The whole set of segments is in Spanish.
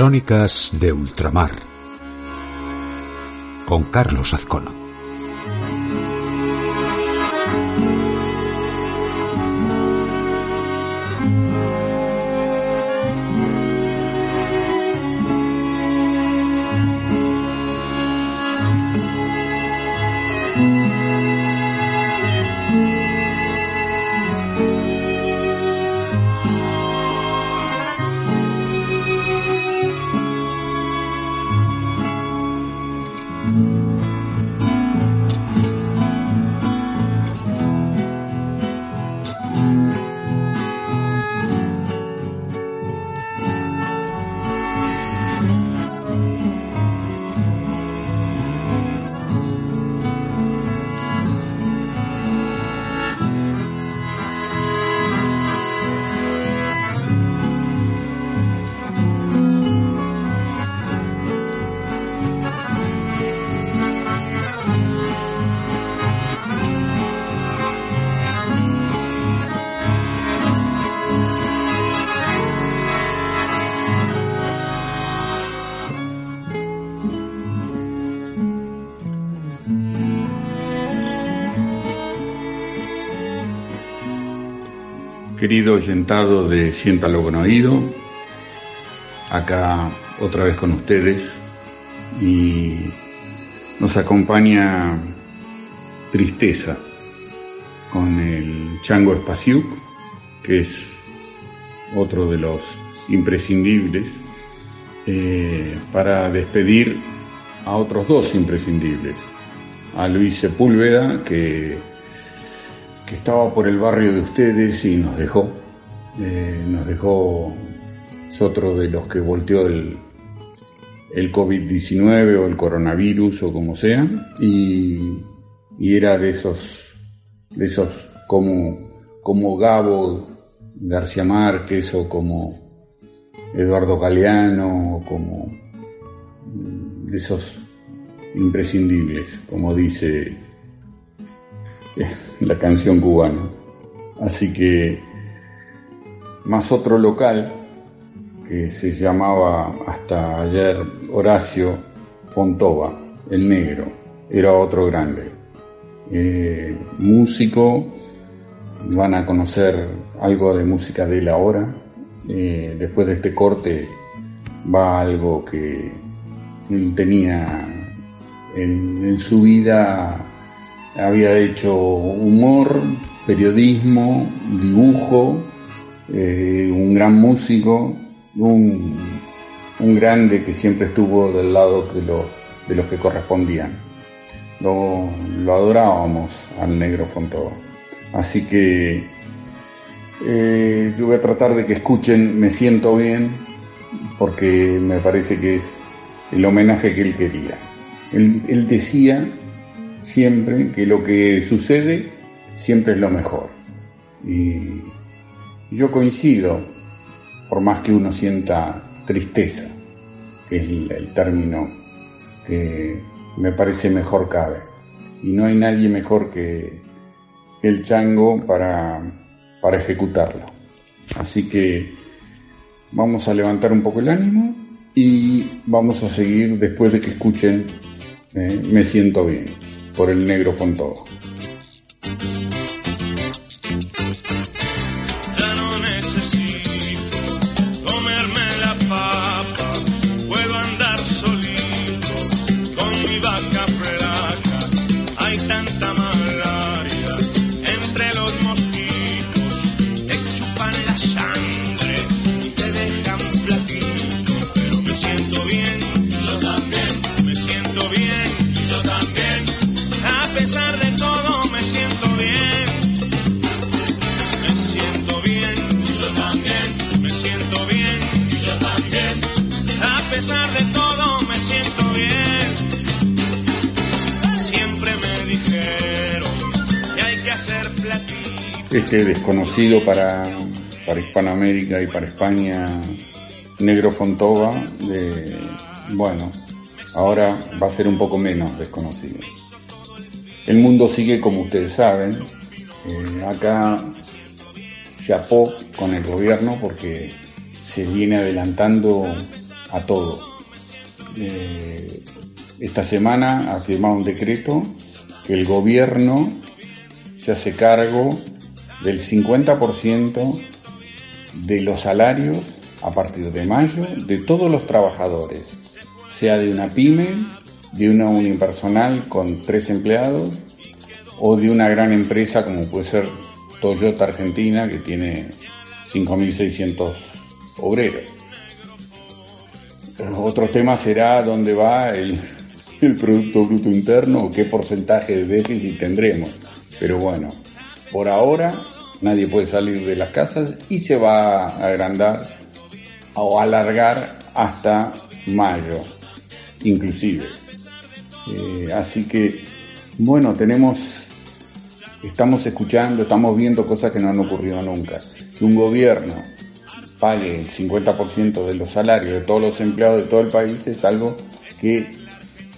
Crónicas de Ultramar con Carlos Azcona. Querido oyentado de Siéntalo con Oído, acá otra vez con ustedes y nos acompaña Tristeza con el Chango Espaciuc, que es otro de los imprescindibles, eh, para despedir a otros dos imprescindibles, a Luis Sepúlveda, que que estaba por el barrio de ustedes y nos dejó. Eh, nos dejó, es otro de los que volteó el, el COVID-19 o el coronavirus o como sea, y, era de esos, de esos como, como Gabo García Márquez o como Eduardo Galeano o como de esos imprescindibles, como dice la canción cubana. Así que más otro local que se llamaba hasta ayer Horacio Fontova, el negro, era otro grande. Eh, músico, van a conocer algo de música de él ahora. Eh, después de este corte va algo que él tenía en su vida había hecho humor, periodismo, dibujo, eh, un gran músico, un, grande que siempre estuvo del lado de, de los que correspondían. Lo, adorábamos al negro todo. Así que eh, yo voy a tratar de que escuchen Me siento bien, porque me parece que es el homenaje que él quería. él decía siempre que lo que sucede siempre es lo mejor. Y yo coincido, por más que uno sienta tristeza, que es el, término que me parece mejor cabe. Y no hay nadie mejor que el chango para, para ejecutarlo. Así que vamos a levantar un poco el ánimo y vamos a seguir después de que escuchen eh, Me siento bien por el negro con todo. Este desconocido para, para Hispanoamérica y para España, Negro Fontova, de, bueno, ahora va a ser un poco menos desconocido. El mundo sigue como ustedes saben, eh, acá chapó con el gobierno porque se viene adelantando a todo. Eh, esta semana ha firmado un decreto que el gobierno se hace cargo del 50% de los salarios a partir de mayo de todos los trabajadores, sea de una pyme, de una unipersonal con tres empleados o de una gran empresa como puede ser Toyota Argentina que tiene 5.600 obreros. Otro tema será dónde va el, Producto Bruto Interno o qué porcentaje de déficit tendremos. Pero bueno, por ahora nadie puede salir de las casas y se va a agrandar o alargar hasta mayo, inclusive. Eh, así que, bueno, tenemos, estamos escuchando, estamos viendo cosas que no han ocurrido nunca. Un gobierno pague el 50% de los salarios de todos los empleados de todo el país es algo que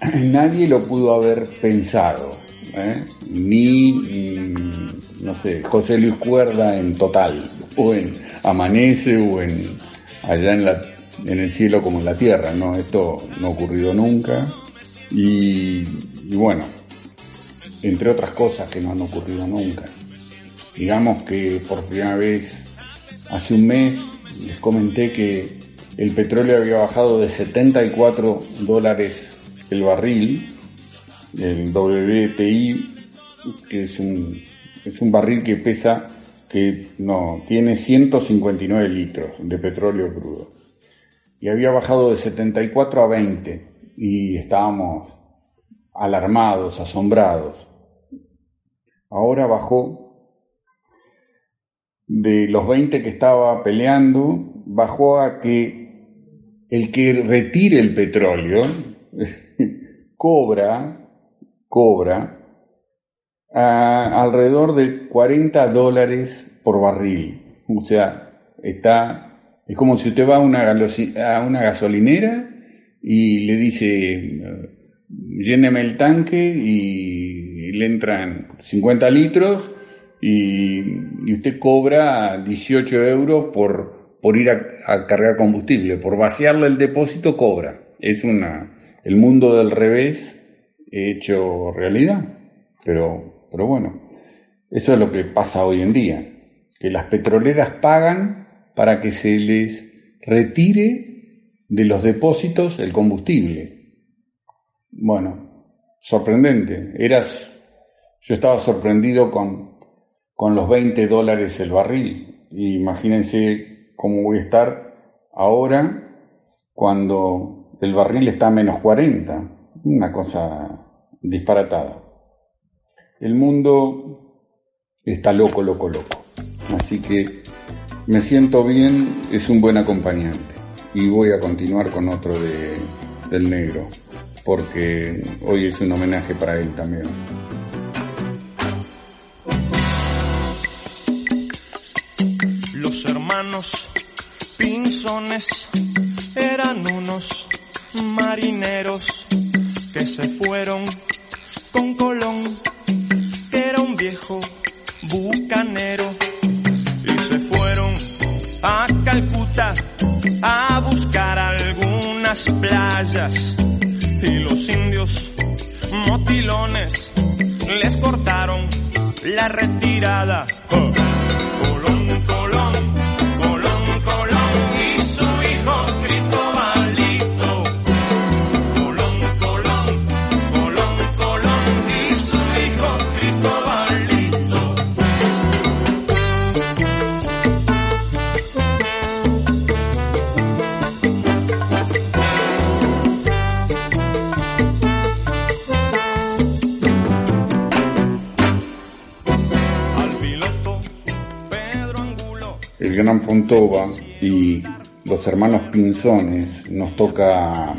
nadie lo pudo haber pensado. ¿eh? Ni, mm, no sé, José Luis Cuerda en Total, o en Amanece, o en allá en, la, en el cielo como en la tierra, ¿no? Esto no ha ocurrido nunca. Y, y bueno, entre otras cosas que no han ocurrido nunca. Digamos que por primera vez, hace un mes, les comenté que el petróleo había bajado de 74 dólares el barril, el WTI, que es un, es un barril que pesa, que no, tiene 159 litros de petróleo crudo. Y había bajado de 74 a 20 y estábamos alarmados, asombrados. Ahora bajó de los 20 que estaba peleando, bajó a que el que retire el petróleo cobra, cobra alrededor de 40 dólares por barril. O sea, está, es como si usted va a una, a una gasolinera y le dice, lléneme el tanque y le entran 50 litros y, usted cobra 18 euros por, por ir a, cargar combustible, por vaciarle el depósito cobra. Es una, el mundo del revés hecho realidad. Pero, pero bueno, eso es lo que pasa hoy en día, que las petroleras pagan para que se les retire de los depósitos el combustible. Bueno, sorprendente. Eras, yo estaba sorprendido con con los 20 dólares el barril. imagínense cómo voy a estar ahora cuando el barril está a menos 40. Una cosa disparatada. El mundo está loco, loco, loco. Así que me siento bien, es un buen acompañante. Y voy a continuar con otro de, del negro, porque hoy es un homenaje para él también. Pinzones eran unos marineros que se fueron con Colón, que era un viejo bucanero, y se fueron a Calcuta a buscar algunas playas, y los indios motilones les cortaron la retirada. Fontova y los hermanos Pinzones nos toca,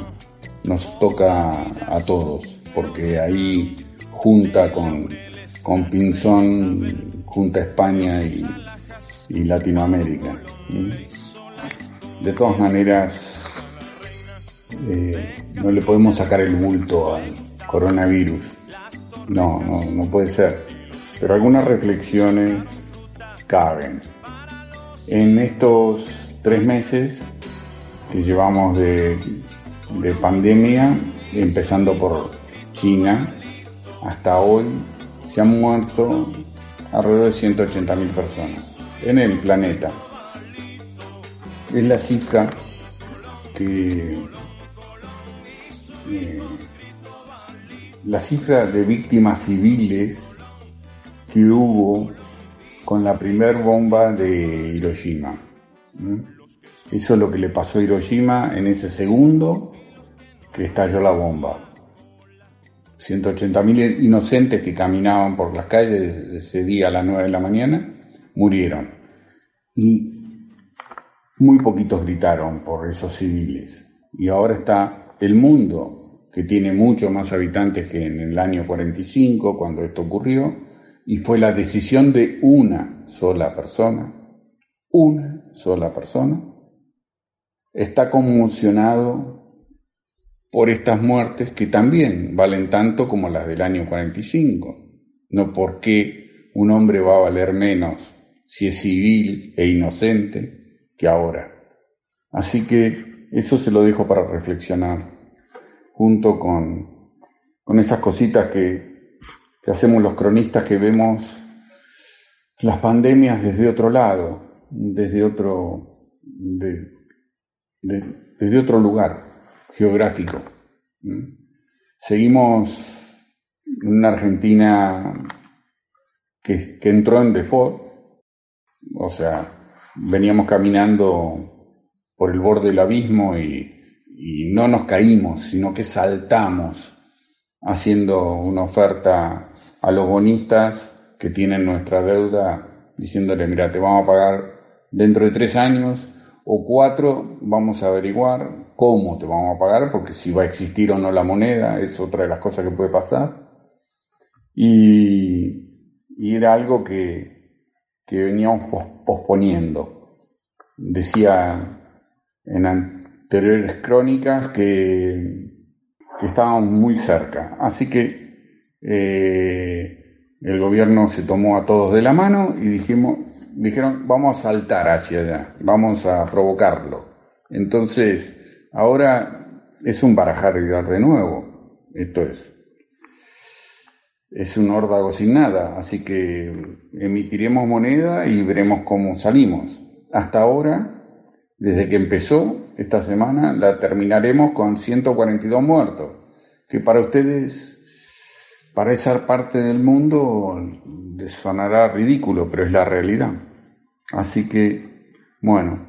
nos toca a todos, porque ahí junta con, con Pinzón, junta España y, Latinoamérica. De todas maneras, eh, no le podemos sacar el bulto al coronavirus. No, no, no puede ser. Pero algunas reflexiones caben. En estos tres meses que llevamos de, de pandemia, empezando por China, hasta hoy se han muerto alrededor de 180.000 personas en el planeta. Es la cifra que eh, la cifra de víctimas civiles que hubo con la primer bomba de Hiroshima. Eso es lo que le pasó a Hiroshima en ese segundo que estalló la bomba. 180.000 inocentes que caminaban por las calles ese día a las 9 de la mañana murieron. Y muy poquitos gritaron por esos civiles. Y ahora está el mundo, que tiene mucho más habitantes que en el año 45, cuando esto ocurrió, y fue la decisión de una sola persona, una sola persona, está conmocionado por estas muertes que también valen tanto como las del año 45. No porque un hombre va a valer menos si es civil e inocente que ahora. Así que eso se lo dejo para reflexionar, junto con, con esas cositas que, hacemos los cronistas que vemos las pandemias desde otro lado, desde otro, desde otro lugar geográfico. Seguimos una Argentina que, que entró en default, o sea, veníamos caminando por el borde del abismo y no nos caímos, sino que saltamos haciendo una oferta a los bonistas que tienen nuestra deuda, diciéndole, mira, te vamos a pagar dentro de tres años o cuatro, vamos a averiguar cómo te vamos a pagar, porque si va a existir o no la moneda, es otra de las cosas que puede pasar. Y, era algo que, que veníamos posponiendo. Decía en anteriores crónicas que, que estábamos muy cerca. Así que eh, el gobierno se tomó a todos de la mano y dijimos, dijeron, vamos a saltar hacia allá, vamos a provocarlo. Entonces, ahora es un barajar y dar de nuevo. Esto es. Es un órdago sin nada, así que emitiremos moneda y veremos cómo salimos. Hasta ahora, desde que empezó esta semana, la terminaremos con 142 muertos, que para ustedes, para esa parte del mundo, les sonará ridículo, pero es la realidad. Así que, bueno,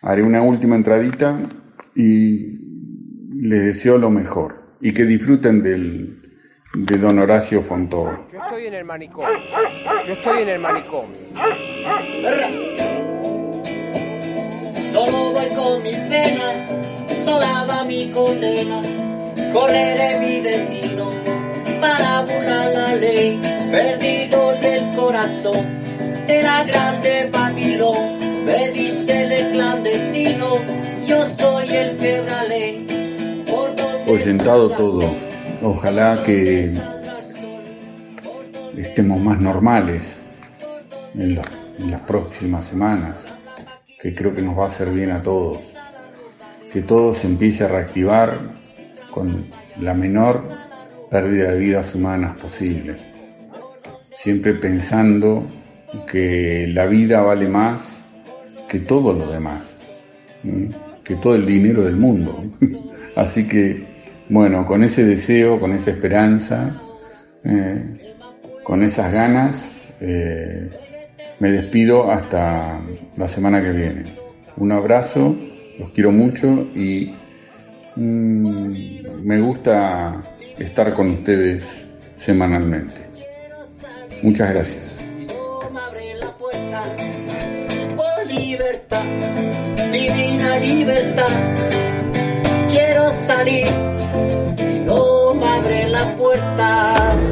haré una última entradita y les deseo lo mejor y que disfruten del, de don Horacio Fontova. Yo estoy en el manicomio. Yo estoy en el manicomio. Solo voy con mi pena, sola va mi condena, correré mi destino para burlar la ley, perdido del corazón de la grande Babilón. Me dice el clandestino, yo soy el quebrale. Oyentado todo, ojalá que estemos más normales en, en las próximas semanas, que creo que nos va a hacer bien a todos. Que todo se empiece a reactivar con la menor pérdida de vidas humanas posible. Siempre pensando que la vida vale más que todo lo demás, que todo el dinero del mundo. Así que, bueno, con ese deseo, con esa esperanza, eh, con esas ganas, eh, me despido hasta la semana que viene. Un abrazo, los quiero mucho y mm, me gusta estar con ustedes semanalmente. Muchas gracias. divina libertad. Quiero salir no me abre la puerta.